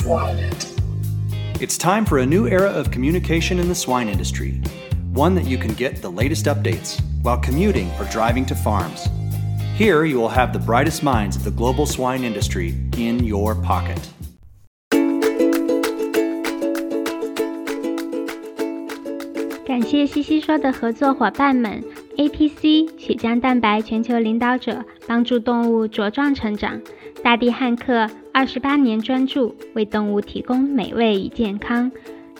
swine it. It's time for a new era of communication in the swine industry, one that you can get the latest updates while commuting or driving to farms. Here, you will have the brightest minds of the global swine industry in your pocket. 感谢西西说的合作伙伴们：ATC 血浆蛋白全球领导者，帮助动物茁壮成长； 大地汉克二十八年专注，为动物提供美味与健康；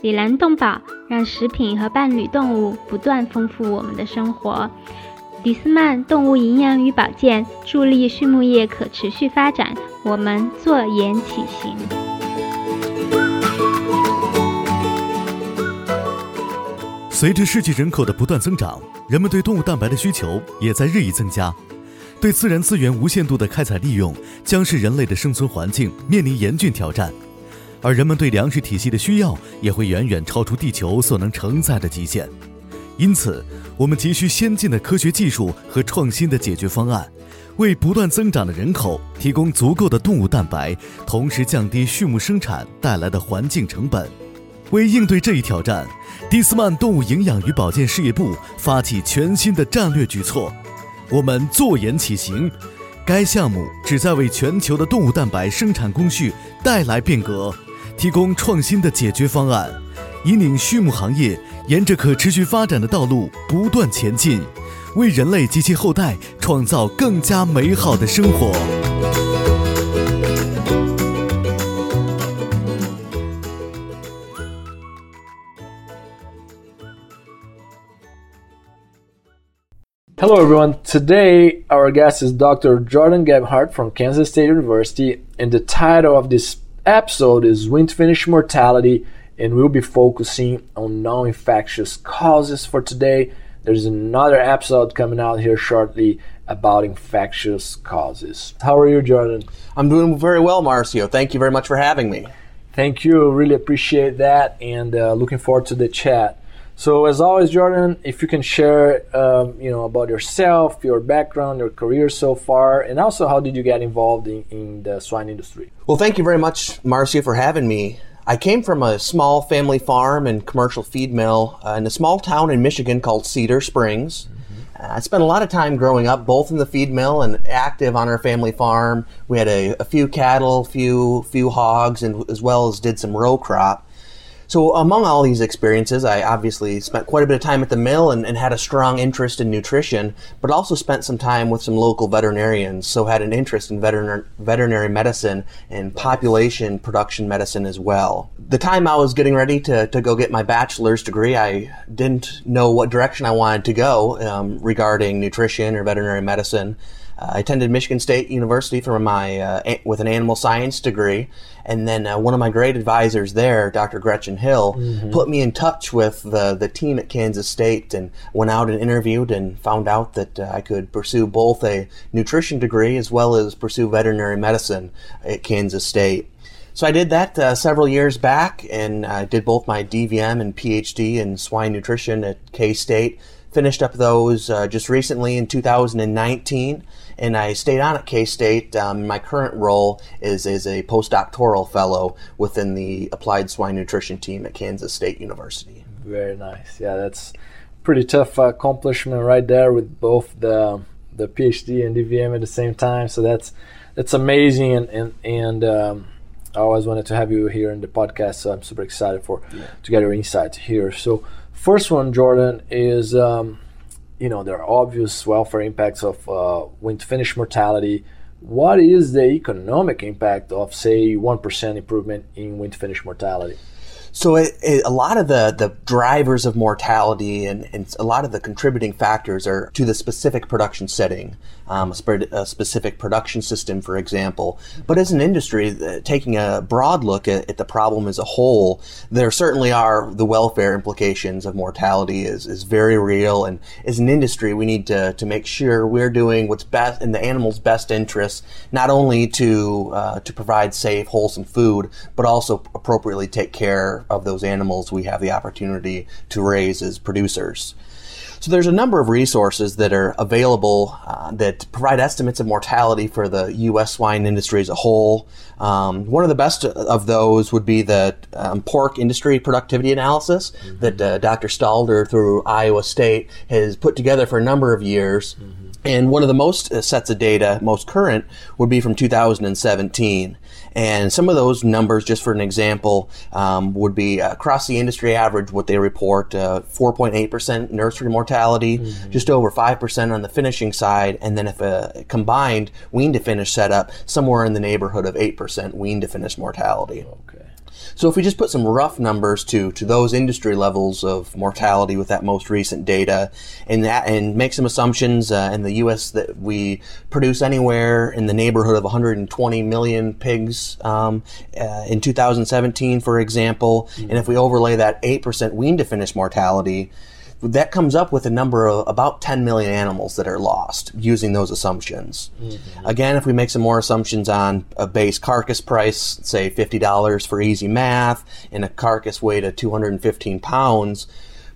里兰动宝让食品和伴侣动物不断丰富我们的生活；迪斯曼动物营养与保健助力畜牧业可持续发展。我们坐言起行。随着世界人口的不断增长，人们对动物蛋白的需求也在日益增加。对自然资源无限度的开采利用，将使人类的生存环境面临严峻挑战。而人们对粮食体系的需要，也会远远超出地球所能承载的极限。因此，我们急需先进的科学技术和创新的解决方案，为不断增长的人口提供足够的动物蛋白，同时降低畜牧生产带来的环境成本。为应对这一挑战，蒂斯曼动物营养与保健事业部发起全新的战略举措。我们坐言起行，该项目旨在为全球的动物蛋白生产工序带来变革，提供创新的解决方案，引领畜牧行业沿着可持续发展的道路不断前进，为人类及其后代创造更加美好的生活。Hello, everyone. Today, our guest is Dr. Jordan Gebhardt from Kansas State University, and the title of this episode is Wean Finish Mortality, and we'll be focusing on non infectious causes for today. There's another episode coming out here shortly about infectious causes. How are you, Jordan? I'm doing very well, Marcio. Thank you very much for having me. Thank you. Really appreciate that, and uh, looking forward to the chat. So as always, Jordan, if you can share, um, you know, about yourself, your background, your career so far, and also how did you get involved in, in the swine industry? Well, thank you very much, Marcio, for having me. I came from a small family farm and commercial feed mill uh, in a small town in Michigan called Cedar Springs. Mm-hmm. I spent a lot of time growing up both in the feed mill and active on our family farm. We had a, a few cattle, few few hogs, and as well as did some row crop. So, among all these experiences, I obviously spent quite a bit of time at the mill and, and, had a strong interest in nutrition, but also spent some time with some local veterinarians, so had an interest in veterinar- veterinary medicine and population production medicine as well. The time I was getting ready to, to go get my bachelor's degree, I didn't know what direction I wanted to go um, regarding nutrition or veterinary medicine. Uh, I attended Michigan State University for my uh, a- with an animal science degree, and then uh, one of my great advisors there, Dr. Gretchen Hill, mm-hmm. put me in touch with the the team at Kansas State, and went out and interviewed, and found out that uh, I could pursue both a nutrition degree as well as pursue veterinary medicine at Kansas State. So I did that uh, several years back, and I did both my DVM and PhD in swine nutrition at K State. Finished up those uh, just recently in 2019 and I stayed on at K State. Um, my current role is as a postdoctoral fellow within the applied swine nutrition team at Kansas State University. Very nice. Yeah, that's pretty tough accomplishment right there with both the the PhD and DVM at the same time. So that's that's amazing, and and and um, I always wanted to have you here in the podcast. So I'm super excited for yeah. to get your insights here. So first one, Jordan, is um, you know there are obvious welfare impacts of uh, wean finish mortality. What is the economic impact of say one percent improvement in wean finish mortality? So it, it, a lot of the, the drivers of mortality and, and, a lot of the contributing factors are to the specific production setting, um, a, sp- a, specific production system, for example. But as an industry, uh, taking a broad look at, at, the problem as a whole, there certainly are the welfare implications of mortality is, is very real. And as an industry, we need to, to make sure we're doing what's best in the animal's best interests, not only to uh, to provide safe, wholesome food, but also appropriately take care of those animals we have the opportunity to raise as producers. So there's a number of resources that are available uh, that provide estimates of mortality for the U.S. swine industry as a whole. Um, one of the best of those would be the um, pork industry productivity analysis mm-hmm. that uh, Dr. Stalder through Iowa State has put together for a number of years. Mm-hmm. And one of the most uh, sets of data, most current, would be from 2017. And some of those numbers, just for an example, um, would be across the industry average, what they report uh, 4.8% nursery mortality, mm-hmm. just over 5% on the finishing side, and then if a combined wean to finish setup, somewhere in the neighborhood of 8% wean to finish mortality. Okay. So if we just put some rough numbers to to those industry levels of mortality with that most recent data, and that and make some assumptions uh, in the U.S. that we produce anywhere in the neighborhood of 120 million pigs um, uh, in 2017, for example, mm-hmm. and if we overlay that 8% wean to finish mortality that comes up with a number of about 10 million animals that are lost using those assumptions. Mm-hmm. Again, if we make some more assumptions on a base carcass price, say $50 for easy math, and a carcass weight of 215 pounds,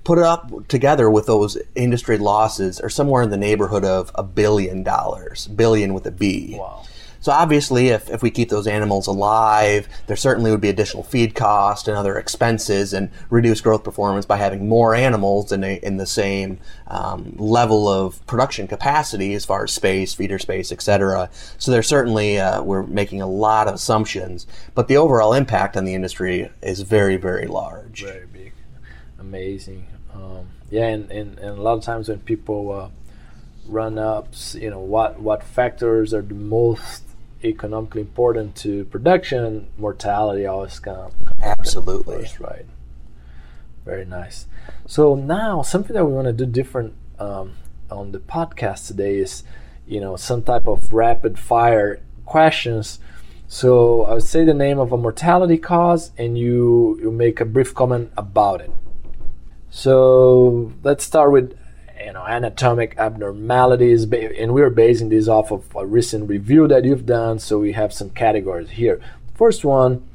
put it up together with those industry losses are somewhere in the neighborhood of a billion dollars, billion with a B. Wow. So obviously, if, if we keep those animals alive, there certainly would be additional feed cost and other expenses and reduced growth performance by having more animals in, a, in the same um, level of production capacity as far as space, feeder space, etc. So there's certainly, uh, we're making a lot of assumptions, but the overall impact on the industry is very, very large. Very big. Amazing. Um, yeah, and, and, and a lot of times when people uh, run up, you know, what, what factors are the most economically important to production, mortality always comes. Absolutely. First, right. Very nice. So now something that we want to do different um, on the podcast today is, you know, some type of rapid fire questions. So I would say the name of a mortality cause, and you you make a brief comment about it. So let's start with you know anatomic abnormalities and we're basing this off of a recent review that you've done so we have some categories here. First one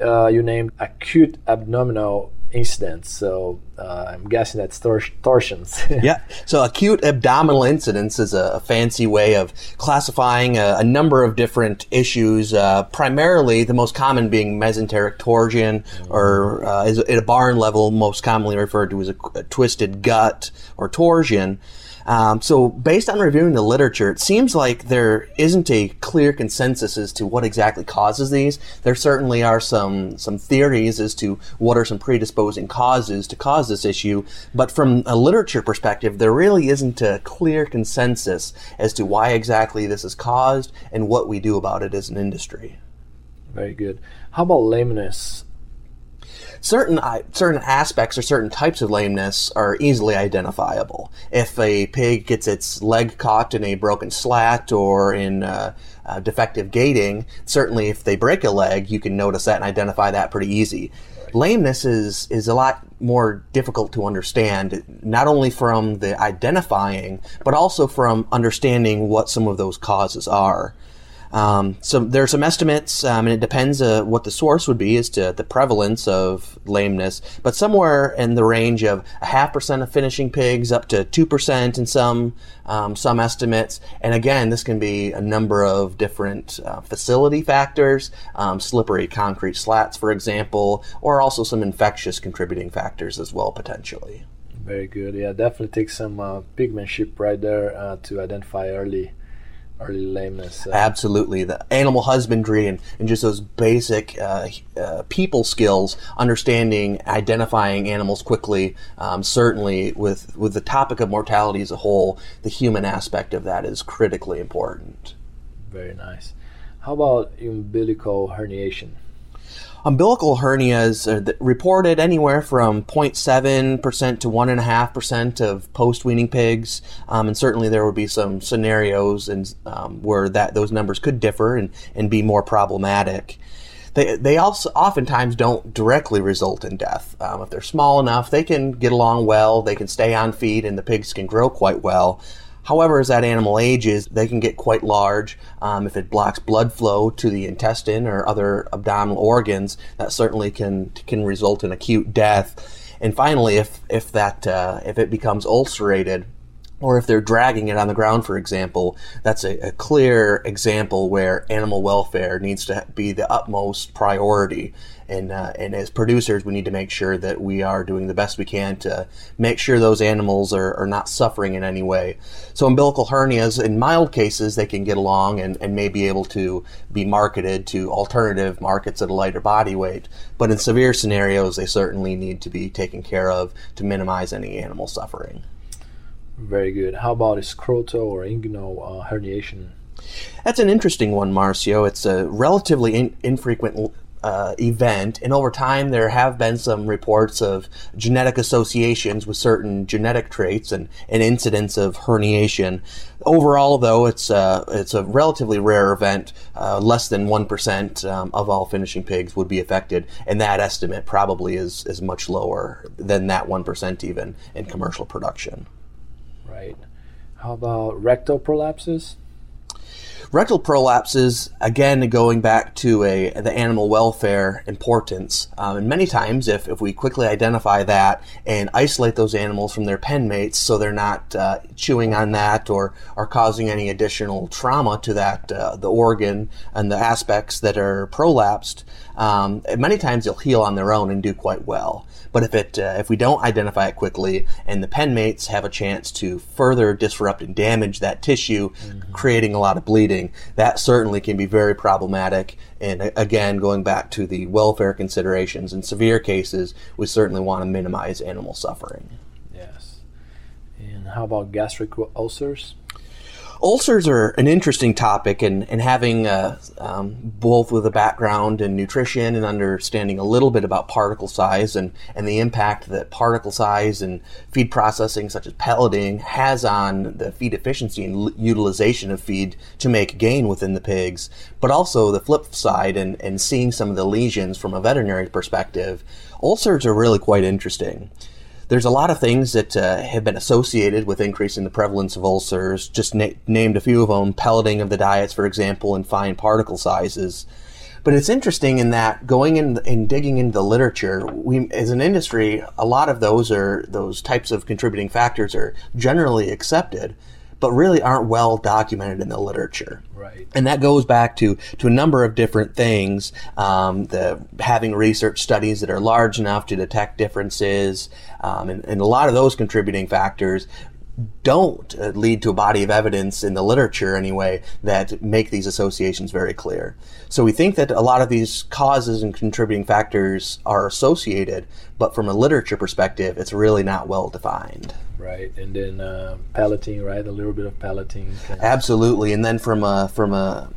uh, you named acute abdominal incidents. So uh, I'm guessing that's tor- torsions. yeah. So acute abdominal incidents is a, fancy way of classifying a, a number of different issues. Uh, primarily, the most common being mesenteric torsion, mm-hmm. or uh, is at a barn level, most commonly referred to as a, a twisted gut or torsion. Um, so, based on reviewing the literature, it seems like there isn't a clear consensus as to what exactly causes these. There certainly are some some theories as to what are some predisposing causes to cause this issue, but from a literature perspective, there really isn't a clear consensus as to why exactly this is caused and what we do about it as an industry. Very good. How about lameness? Certain certain aspects or certain types of lameness are easily identifiable. If a pig gets its leg caught in a broken slat or in uh, uh, defective gating, certainly if they break a leg, you can notice that and identify that pretty easy. Lameness is is a lot more difficult to understand, not only from the identifying, but also from understanding what some of those causes are. Um, so there are some estimates, um, and it depends uh, what the source would be as to the prevalence of lameness, but somewhere in the range of a half percent of finishing pigs up to two percent in some um, some estimates. And again, this can be a number of different uh, facility factors, um, slippery concrete slats, for example, or also some infectious contributing factors as well potentially. Very good. Yeah, definitely takes some uh, pigmanship right there uh, to identify early early lameness. Uh, Absolutely, the animal husbandry and, and just those basic uh, uh, people skills, understanding, identifying animals quickly. Um, certainly, with with the topic of mortality as a whole, the human aspect of that is critically important. Very nice. How about umbilical herniation? Umbilical hernias are reported anywhere from 0.7% to 1.5% of post-weaning pigs, um, and certainly there would be some scenarios and, um, where that those numbers could differ and, and be more problematic. They, they also oftentimes don't directly result in death. Um, if they're small enough, they can get along well, they can stay on feed, and the pigs can grow quite well. However, as that animal ages, they can get quite large. Um, if it blocks blood flow to the intestine or other abdominal organs, that certainly can can result in acute death. And finally, if if that uh, if it becomes ulcerated, or if they're dragging it on the ground, for example, that's a, a, clear example where animal welfare needs to be the utmost priority. And, uh, and as producers, we need to make sure that we are doing the best we can to make sure those animals are, are not suffering in any way. So, umbilical hernias, in mild cases, they can get along and, and may be able to be marketed to alternative markets at a lighter body weight. But in severe scenarios, they certainly need to be taken care of to minimize any animal suffering. Very good. How about scrotal or inguinal uh, herniation? That's an interesting one, Marcio. It's a relatively in- infrequent uh, event, and over time there have been some reports of genetic associations with certain genetic traits and an incidence of herniation. Overall, though, it's uh, it's a relatively rare event. Uh, less than one percent um, of all finishing pigs would be affected, and that estimate probably is is much lower than that one percent even in commercial production right? How about rectal prolapses? Rectal prolapses, again, going back to a the animal welfare importance, um, and many times, if, if we quickly identify that and isolate those animals from their pen mates, so they're not uh, chewing on that or are causing any additional trauma to that uh, the organ and the aspects that are prolapsed, um, many times they'll heal on their own and do quite well. But if it uh, if we don't identify it quickly and the pen mates have a chance to further disrupt and damage that tissue, mm-hmm. creating a lot of bleeding, that certainly can be very problematic. And again, going back to the welfare considerations, in severe cases, we certainly want to minimize animal suffering. Yes. And how about gastric ulcers? Ulcers are an interesting topic, and, and having uh, um, both with a background in nutrition and understanding a little bit about particle size and, and the impact that particle size and feed processing, such as pelleting, has on the feed efficiency and l- utilization of feed to make gain within the pigs, but also the flip side and, and seeing some of the lesions from a veterinary perspective, ulcers are really quite interesting there's a lot of things that uh, have been associated with increasing the prevalence of ulcers. Just na- named a few of them: pelleting of the diets, for example, and fine particle sizes. But it's interesting in that going in and digging into the literature, we as an industry, a lot of those are those types of contributing factors are generally accepted but really aren't well documented in the literature. Right. And that goes back to, to a number of different things. Um, the having research studies that are large enough to detect differences, um, and, and a lot of those contributing factors don't uh, lead to a body of evidence in the literature anyway that make these associations very clear. So we think that a lot of these causes and contributing factors are associated, but from a literature perspective, it's really not well defined. Right, and then uh, pelleting, right? A little bit of pelleting. Absolutely, and then from a from a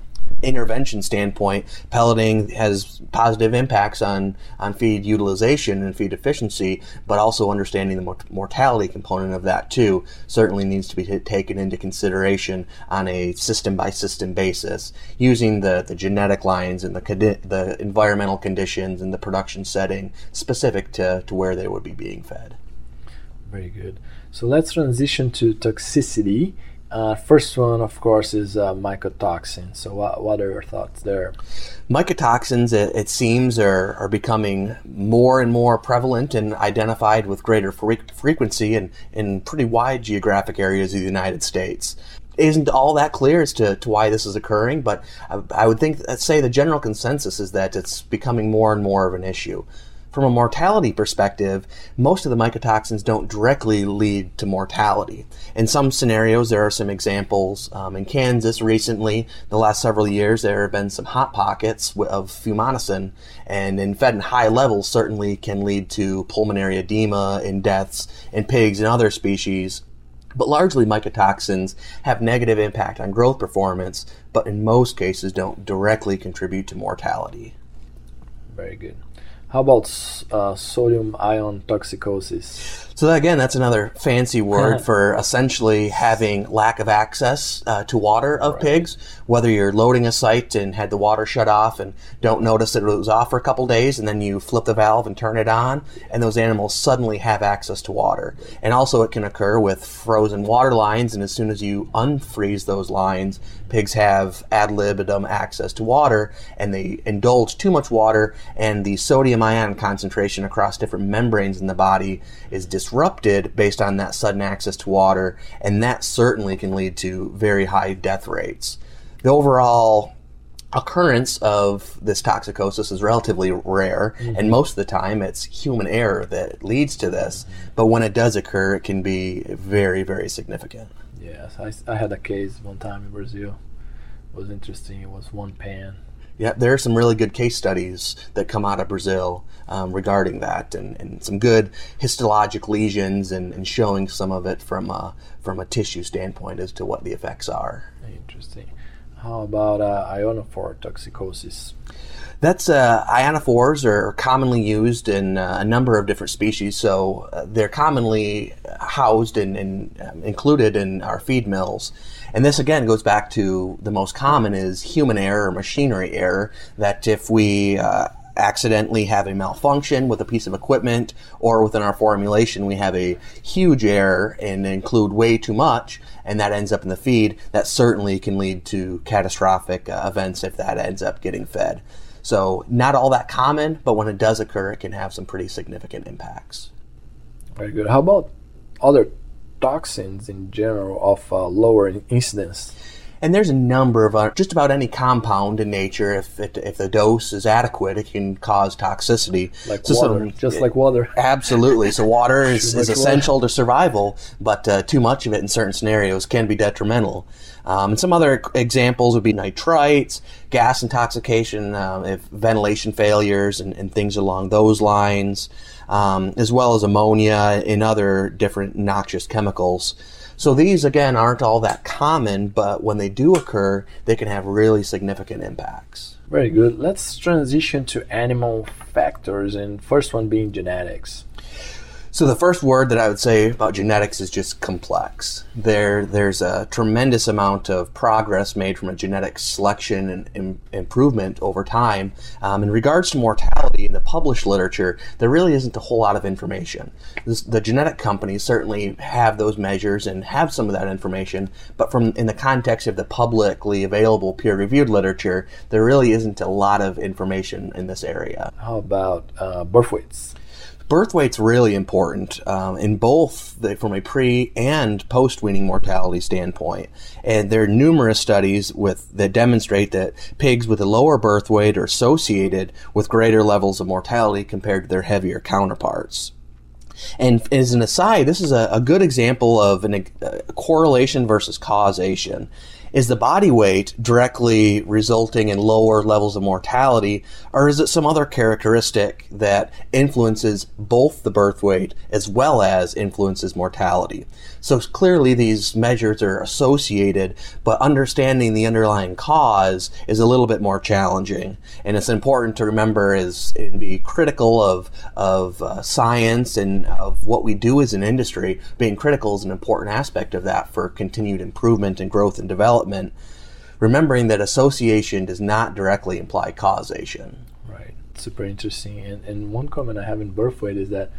intervention standpoint, pelleting has positive impacts on, on feed utilization and feed efficiency, but also understanding the mortality component of that too certainly needs to be t- taken into consideration on a system by system basis, using the, the genetic lines and the, condi- the environmental conditions and the production setting specific to, to where they would be being fed. Very good. So let's transition to toxicity. Uh, first one, of course, is uh, mycotoxins. So, what, what are your thoughts there? Mycotoxins, it, it, seems, are, are becoming more and more prevalent and identified with greater fre- frequency in, in pretty wide geographic areas of the United States. Isn't all that clear as to, to why this is occurring, but I, I would think, let's say, the general consensus is that it's becoming more and more of an issue from a mortality perspective, most of the mycotoxins don't directly lead to mortality. In some scenarios, there are some examples. Um, in Kansas recently, the last several years, there have been some hot pockets of fumonisin, and in fed in high levels certainly can lead to pulmonary edema and deaths in pigs and other species but largely mycotoxins have negative impact on growth performance, but in most cases don't directly contribute to mortality. Very good. How about uh, sodium ion toxicosis? So again, that's another fancy word for essentially having lack of access uh, to water of right. pigs. Whether you're loading a site and had the water shut off and don't notice that it was off for a couple days, and then you flip the valve and turn it on, and those animals suddenly have access to water. And also, it can occur with frozen water lines, and as soon as you unfreeze those lines, pigs have ad libitum access to water, and they indulge too much water, and the sodium ion concentration across different membranes in the body is disrupted based on that sudden access to water, and that certainly can lead to very high death rates. The overall occurrence of this toxicosis is relatively rare, mm-hmm. and most of the time it's human error that leads to this. Mm-hmm. But when it does occur, it can be very, very significant. Yes, I, I had a case one time in Brazil. It was interesting. It was one pan yeah, there are some really good case studies that come out of Brazil um, regarding that, and, and some good histologic lesions, and, and showing some of it from a, from a tissue standpoint as to what the effects are. Interesting. How about uh, ionophore toxicosis? That's uh, ionophores are commonly used in uh, a number of different species, so uh, they're commonly housed and, um, included in our feed mills. And this again goes back to the most common is human error or machinery error. That if we uh, accidentally have a malfunction with a piece of equipment or within our formulation we have a huge error and include way too much and that ends up in the feed that certainly can lead to catastrophic uh, events if that ends up getting fed so not all that common but when it does occur it can have some pretty significant impacts very good how about other toxins in general of uh, lower incidence. And there's a number of uh, just about any compound in nature. If it, if the dose is adequate, it can cause toxicity. Like so water, some, just like water. Absolutely. So water is, is essential water. to survival, but uh, too much of it in certain scenarios can be detrimental. Um, and some other examples would be nitrites, gas intoxication, uh, if ventilation failures, and, and things along those lines um, as well as ammonia and other different noxious chemicals. So these, again, aren't all that common, but when they do occur, they can have really significant impacts. Very good. Let's transition to animal factors, and first one being genetics. So the first word that I would say about genetics is just complex. There, there's a tremendous amount of progress made from a genetic selection and Im- improvement over time. Um, in regards to mortality in the published literature, there really isn't a whole lot of information. This, the genetic companies certainly have those measures and have some of that information, but from in the context of the publicly available peer-reviewed literature, there really isn't a lot of information in this area. How about uh, birth weights? Birth weight's really important um, in both the, from a pre and post weaning mortality standpoint. And there are numerous studies with that demonstrate that pigs with a lower birth weight are associated with greater levels of mortality compared to their heavier counterparts. And as an aside, this is a, a good example of an, a correlation versus causation. Is the body weight directly resulting in lower levels of mortality, or is it some other characteristic that influences both the birth weight as well as influences mortality? So clearly, these measures are associated, but understanding the underlying cause is a little bit more challenging. And it's important to remember is and be critical of of uh, science and of what we do as an industry. Being critical is an important aspect of that for continued improvement and growth and development. Remembering that association does not directly imply causation. Right. Super interesting. And, and one comment I have in birth weight is that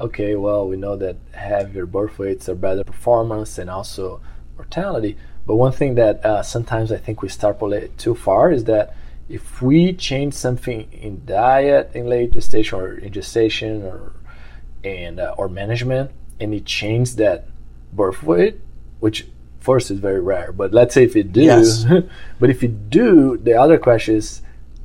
okay, well, we know that heavier birth weights are better performance and also mortality. But one thing that uh, sometimes I think we extrapolate too far is that if we change something in diet in late gestation or in gestation or and uh, or management, and it changes that birth weight, which first is very rare. But let's say if it do, yes. but if you do, the other question is,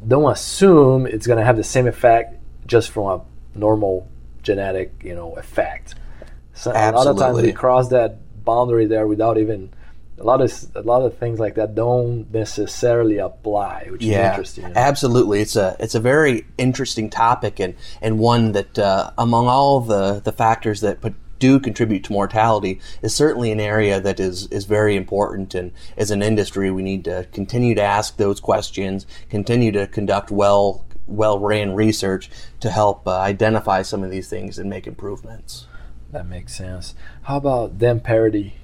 don't assume it's going to have the same effect just from a normal genetic, you know, effect. So Absolutely. a lot of times we cross that boundary there without even a lot of a lot of things like that don't necessarily apply, which yeah, is interesting. Absolutely, it's a it's a very interesting topic and and one that uh, among all the the factors that put, do contribute to mortality is certainly an area that is is very important and as an industry we need to continue to ask those questions continue to conduct well well ran research to help uh, identify some of these things and make improvements. That makes sense. How about dam parity?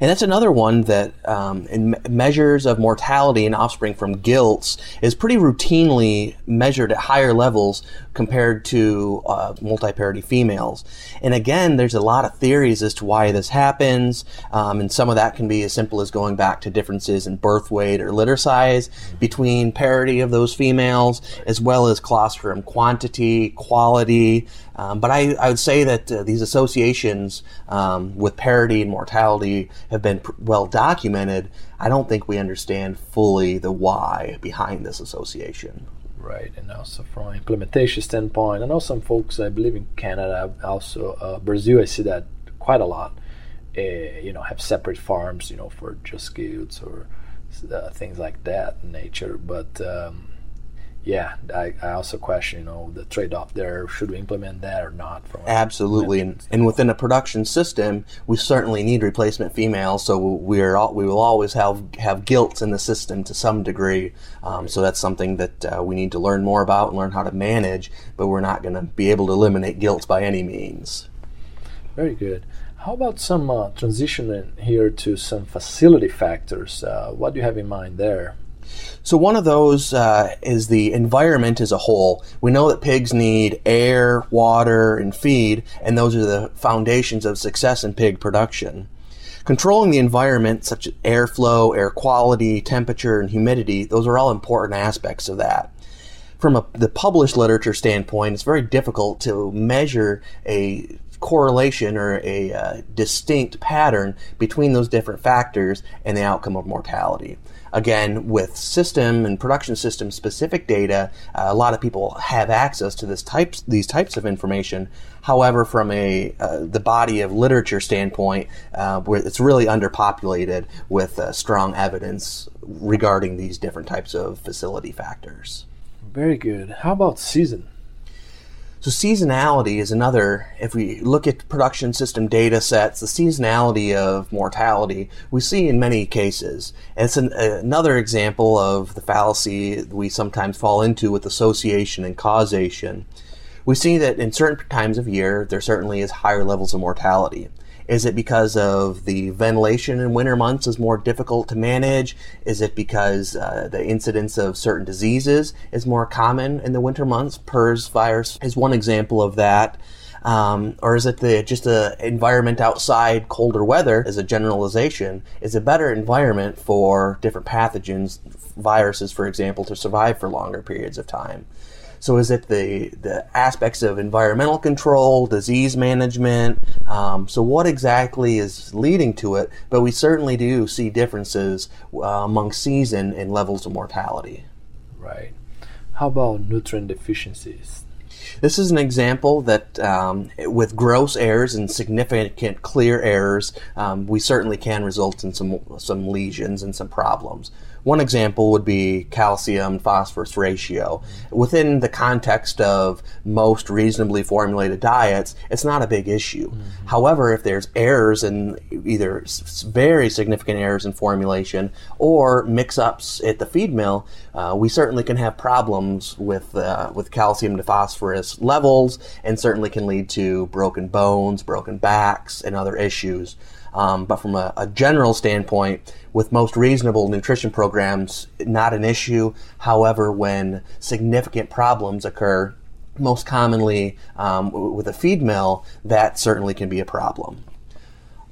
And that's another one that, um, measures of mortality in offspring from gilts, is pretty routinely measured at higher levels compared to uh, multi-parity females. And again, there's a lot of theories as to why this happens, um, and some of that can be as simple as going back to differences in birth weight or litter size between parity of those females, as well as colostrum quantity, quality. Um, but I, I would say that uh, these associations um, with parity and mortality have been well documented. I don't think we understand fully the why behind this association. Right, and also from an implementation standpoint, I know some folks, I believe in Canada, also uh, Brazil, I see that quite a lot. Uh, you know, have separate farms, you know, for just gilts or uh, things like that in nature. But um, yeah, I, I also question, you know, the trade-off there. Should we implement that or not? Absolutely, and, and within a production system, we certainly need replacement females. So we're all, we will always have have gilts in the system to some degree. Um, so that's something that uh, we need to learn more about and learn how to manage. But we're not going to be able to eliminate gilts by any means. Very good. How about some uh, transition in here to some facility factors? Uh, what do you have in mind there? So one of those uh, is the environment as a whole. We know that pigs need air, water, and feed, and those are the foundations of success in pig production. Controlling the environment, such as airflow, air quality, temperature, and humidity, those are all important aspects of that. From a, the published literature standpoint, it's very difficult to measure a correlation or a uh, distinct pattern between those different factors and the outcome of mortality. Again, with system and production system specific data, uh, a lot of people have access to this types these types of information. However, from a uh, the body of literature standpoint, uh, where it's really underpopulated with uh, strong evidence regarding these different types of facility factors. Very good. How about season? So seasonality is another. If we look at production system data sets, the seasonality of mortality we see in many cases. And it's an, another example of the fallacy we sometimes fall into with association and causation. We see that in certain times of year there certainly is higher levels of mortality. Is it because of the ventilation in winter months is more difficult to manage? Is it because uh, the incidence of certain diseases is more common in the winter months? PRRS virus is one example of that. Um, or is it the just the environment outside colder weather as a generalization is a better environment for different pathogens viruses for example to survive for longer periods of time so is it the the aspects of environmental control, disease management? Um, so what exactly is leading to it? But we certainly do see differences uh, among season and levels of mortality. Right. How about nutrient deficiencies? This is an example that um, with gross errors and significant clear errors, um, we certainly can result in some some lesions and some problems. One example would be calcium phosphorus ratio. Within the context of most reasonably formulated diets, it's not a big issue. Mm-hmm. However, if there's errors in either very significant errors in formulation or mix ups at the feed mill, uh, we certainly can have problems with, uh, with calcium to phosphorus levels and certainly can lead to broken bones, broken backs, and other issues. Um, but from a, a, general standpoint, with most reasonable nutrition programs, not an issue. However, when significant problems occur, most commonly um, with a feed mill, that certainly can be a problem.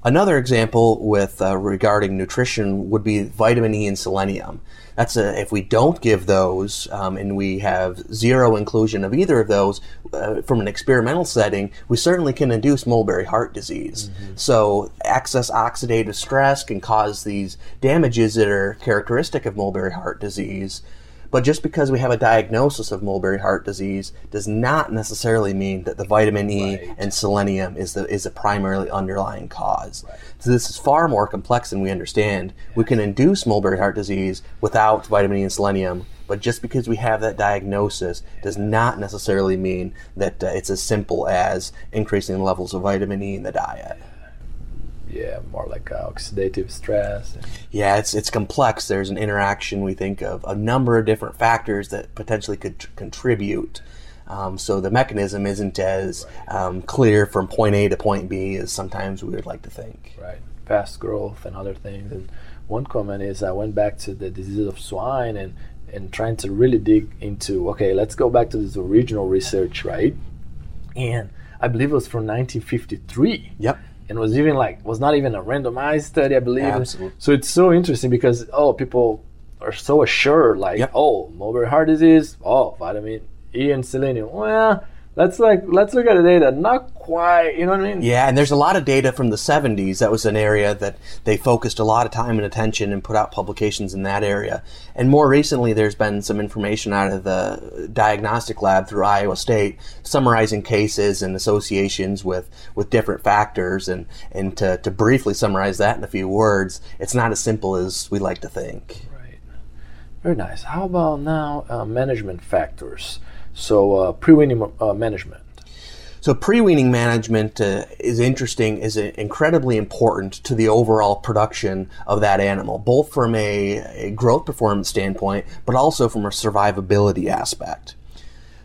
Another example with uh, regarding nutrition would be vitamin E and selenium. That's a, if we don't give those um, and we have zero inclusion of either of those uh, from an experimental setting, we certainly can induce mulberry heart disease. Mm-hmm. So excess oxidative stress can cause these damages that are characteristic of mulberry heart disease. But just because we have a diagnosis of mulberry heart disease does not necessarily mean that the vitamin E right. and selenium is the is a primarily underlying cause. Right. So this is far more complex than we understand. We can induce mulberry heart disease without vitamin E and selenium, but just because we have that diagnosis does not necessarily mean that uh, it's as simple as increasing the levels of vitamin E in the diet yeah, more like uh, oxidative stress. Yeah, it's it's complex. There's an interaction we think of a number of different factors that potentially could tr- contribute. Um, so the mechanism isn't as um, clear from point A to point B as sometimes we would like to think. Right. Fast growth and other things. And one comment is I went back to the disease of swine and, and trying to really dig into okay, let's go back to this original research, right? And I believe it was from 1953. Yep. And was even like was not even a randomized study, I believe. Absolutely. So it's so interesting because oh, people are so assured, like oh, mulberry heart disease, oh, vitamin E and selenium. Well, let's like let's look at the data. Not quite, you know what I mean? Yeah, and there's a lot of data from the 70s. That was an area that they focused a lot of time and attention and put out publications in that area. And more recently, there's been some information out of the diagnostic lab through Iowa State summarizing cases and associations with, with different factors. And, and to, to briefly summarize that in a few words, it's not as simple as we like to think. Right. Very nice. How about now uh, management factors? So uh, pre-weaning uh, management. So pre-weaning management uh, is interesting, is uh, incredibly important to the overall production of that animal, both from a, a growth performance standpoint, but also from a survivability aspect.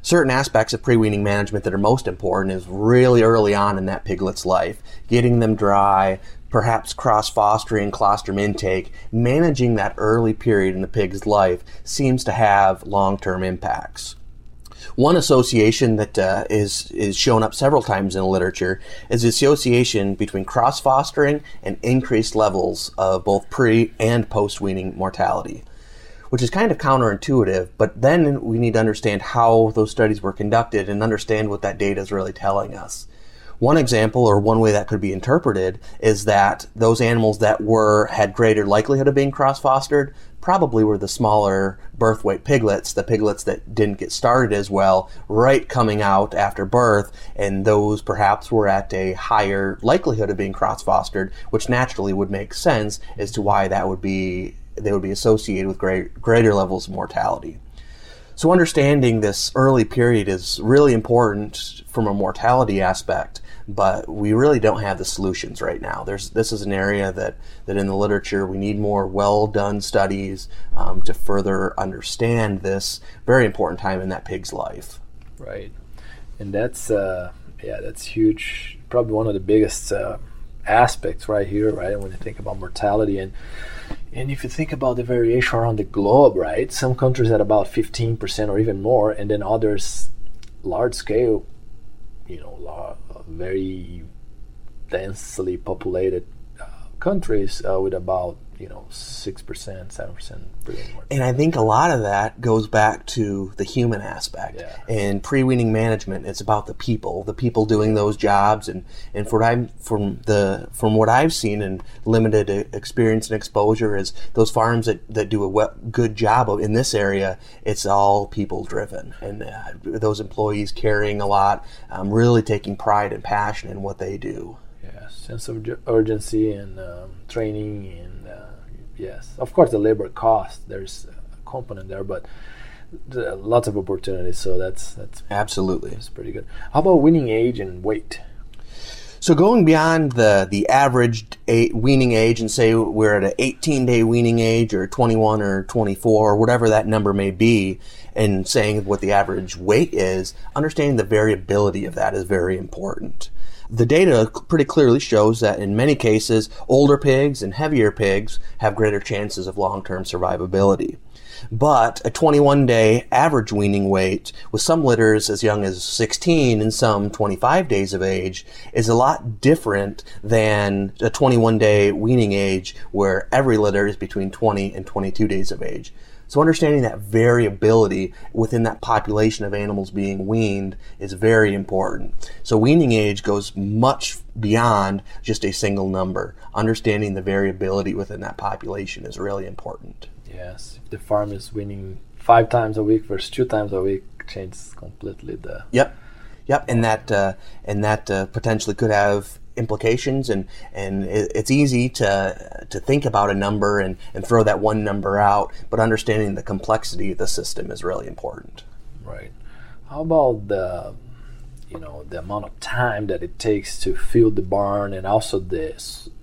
Certain aspects of pre-weaning management that are most important is really early on in that piglet's life, getting them dry, perhaps cross-fostering colostrum intake, managing that early period in the pig's life seems to have long-term impacts. One association that uh, is is shown up several times in the literature is the association between cross fostering and increased levels of both pre and post weaning mortality, which is kind of counterintuitive. But then we need to understand how those studies were conducted and understand what that data is really telling us. One example, or one way that could be interpreted, is that those animals that were had greater likelihood of being cross-fostered probably were the smaller birth weight piglets, the piglets that didn't get started as well, right coming out after birth, and those perhaps were at a higher likelihood of being cross-fostered, which naturally would make sense as to why that would be they would be associated with great, greater levels of mortality. So understanding this early period is really important from a mortality aspect, but we really don't have the solutions right now. There's this is an area that that in the literature we need more well done studies um, to further understand this very important time in that pig's life. Right. And that's uh, yeah, that's huge. Probably one of the biggest uh, aspects right here, right? When you think about mortality and and if you think about the variation around the globe, right? Some countries at about 15% or even more, and then others large scale, you know, very densely populated countries uh, with about, you know, 6%, 7% breeding mortality. And I think a lot of that goes back to the human aspect. Yeah. And pre-weaning management, it's about the people, the people doing those jobs. And, and for I'm from the from what I've seen and limited experience and exposure is those farms that, that do a we- good job of in this area. It's all people driven, and uh, those employees carrying a lot, um, really taking pride and passion in what they do. Sense of urgency and um, training and uh, yes, of course the labor cost. There's a component there, but lots of opportunities. So that's that's Absolutely. it's pretty good. How about weaning age and weight? So going beyond the the average weaning age and say we're at an 18 day weaning age or 21 or 24 or whatever that number may be and saying what the average weight is, understanding the variability of that is very important. The data pretty clearly shows that in many cases, older pigs and heavier pigs have greater chances of long-term survivability. But a 21 day average weaning weight, with some litters as young as 16 and some 25 days of age, is a lot different than a 21 day weaning age where every litter is between 20 and 22 days of age. So understanding that variability within that population of animals being weaned is very important. So weaning age goes much beyond just a single number. Understanding the variability within that population is really important. Yes, if the farm is weaning five times a week versus two times a week, changes completely the. Yep, yep, and that uh, and that uh, potentially could have implications, and and it's easy to to think about a number and and throw that one number out, but understanding the complexity of the system is really important. Right. How about the, you know, the amount of time that it takes to fill the barn and also the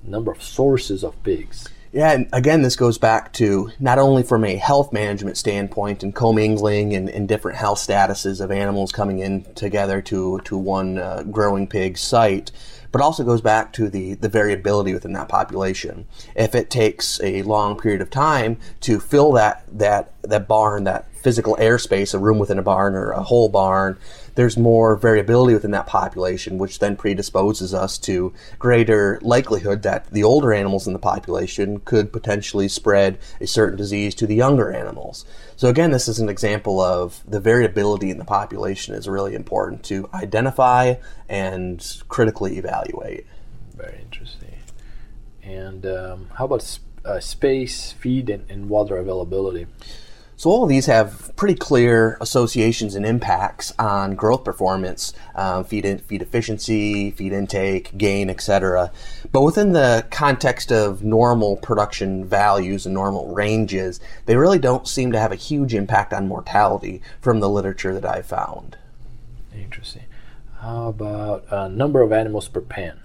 number of sources of pigs? Yeah, and again, this goes back to not only from a health management standpoint and commingling and, and different health statuses of animals coming in together to, to one uh, growing pig site, but also goes back to the, the variability within that population. If it takes a long period of time to fill that, that, that barn, that physical airspace, a room within a barn or a whole barn, there's more variability within that population, which then predisposes us to greater likelihood that the older animals in the population could potentially spread a certain disease to the younger animals. So again, this is an example of the variability in the population is really important to identify and critically evaluate. Very interesting. And um, how about sp- uh, space, feed, and, and water availability? So all of these have pretty clear associations and impacts on growth performance, um, feed in, feed efficiency, feed intake, gain, etc. But within the context of normal production values and normal ranges, they really don't seem to have a huge impact on mortality from the literature that I've found. Interesting. How about uh, number of animals per pen?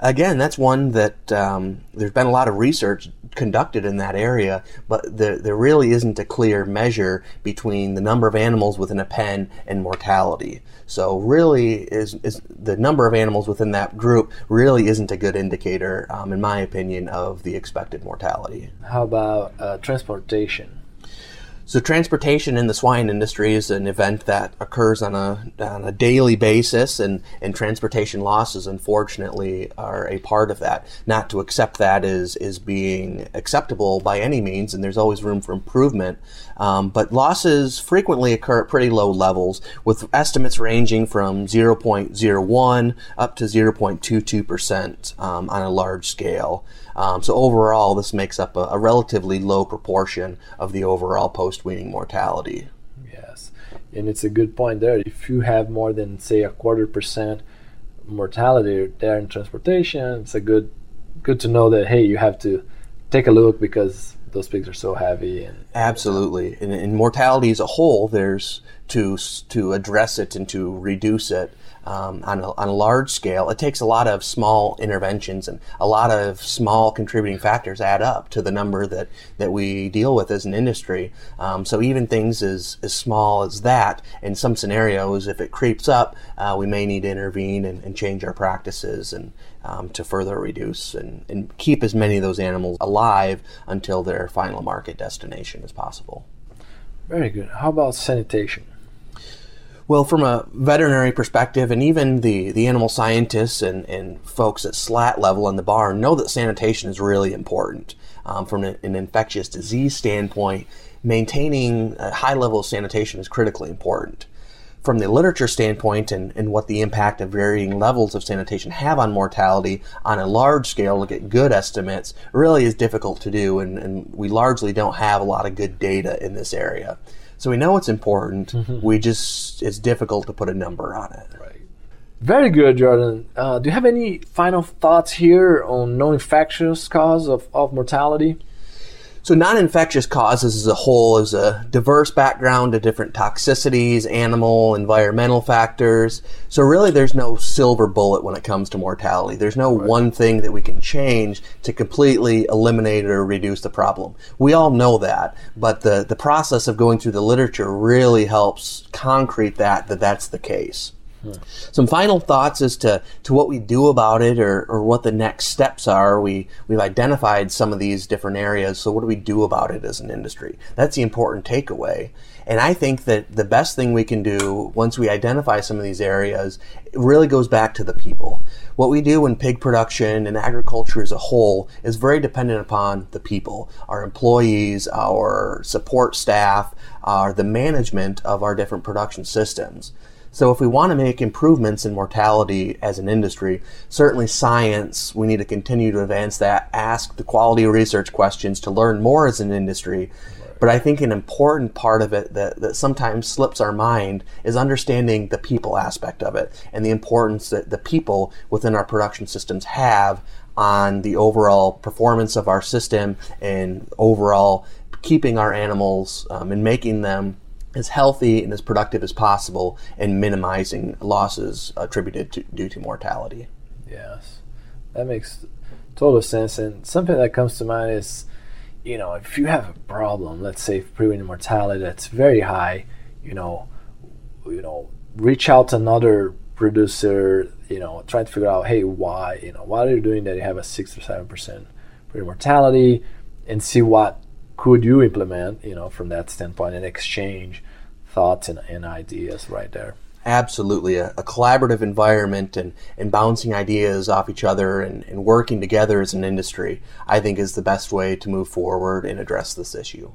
Again, that's one that um, there's been a lot of research conducted in that area, but there, there really isn't a clear measure between the number of animals within a pen and mortality. So, really, is, is the number of animals within that group really isn't a good indicator, um, in my opinion, of the expected mortality. How about uh, transportation? So transportation in the swine industry is an event that occurs on a on a daily basis, and, and transportation losses, unfortunately, are a part of that. Not to accept that is is being acceptable by any means, and there's always room for improvement. Um, but losses frequently occur at pretty low levels, with estimates ranging from 0.01 up to 0.22 percent um, on a large scale. Um, so overall, this makes up a, a, relatively low proportion of the overall post-weaning mortality. Yes, and it's a good point there. If you have more than say a quarter percent mortality there in transportation, it's a good good to know that hey, you have to take a look because those pigs are so heavy. And absolutely, in, in mortality as a whole, there's to to address it and to reduce it um, on, a, on a large scale, it takes a lot of small interventions and a lot of small contributing factors add up to the number that, that we deal with as an industry. Um, so even things as, as small as that, in some scenarios, if it creeps up, uh, we may need to intervene and, and change our practices and um, to further reduce and, and keep as many of those animals alive until their final market destination as possible. Very good. How about sanitation? Well, from a veterinary perspective, and even the, the animal scientists and, and folks at SLAT level in the barn know that sanitation is really important. Um, from an, an, infectious disease standpoint, maintaining a high level of sanitation is critically important. From the literature standpoint and, and what the impact of varying levels of sanitation have on mortality on a large scale to get good estimates really is difficult to do, and, and we largely don't have a lot of good data in this area. So we know it's important. Mm-hmm. We just it's difficult to put a number on it. Right. Very good, Jordan. Uh, do you have any final thoughts here on non-infectious cause of, of mortality? So, non infectious causes as a whole is a diverse background of different toxicities, animal, environmental factors. So, really, there's no silver bullet when it comes to mortality. There's no right. one thing that we can change to completely eliminate or reduce the problem. We all know that, but the, the process of going through the literature really helps concrete that, that that's the case. Some final thoughts as to, to what we do about it or, or what the next steps are. We, we've identified some of these different areas, so what do we do about it as an industry? That's the important takeaway. And I think that the best thing we can do once we identify some of these areas really goes back to the people. What we do in pig production and agriculture as a whole is very dependent upon the people, our employees, our support staff, our, the management of our different production systems. So if we want to make improvements in mortality as an industry, certainly science, we need to continue to advance that, ask the quality research questions to learn more as an industry. But I think an important part of it that, that sometimes slips our mind is understanding the people aspect of it and the importance that the people within our production systems have on the overall performance of our system and overall keeping our animals um, and making them as healthy and as productive as possible and minimizing losses attributed to, due to mortality. Yes, that makes total sense. And something that comes to mind is you know, if you have a problem, let's say preventive mortality that's very high, you know, you know, reach out to another producer, you know, try to figure out, hey, why, you know, why are you doing that? You have a six or seven percent preventive mortality, and see what could you implement, you know, from that standpoint, and exchange thoughts and, and ideas right there absolutely a, a, collaborative environment and, and bouncing ideas off each other and, and working together as an industry, I think is the best way to move forward and address this issue.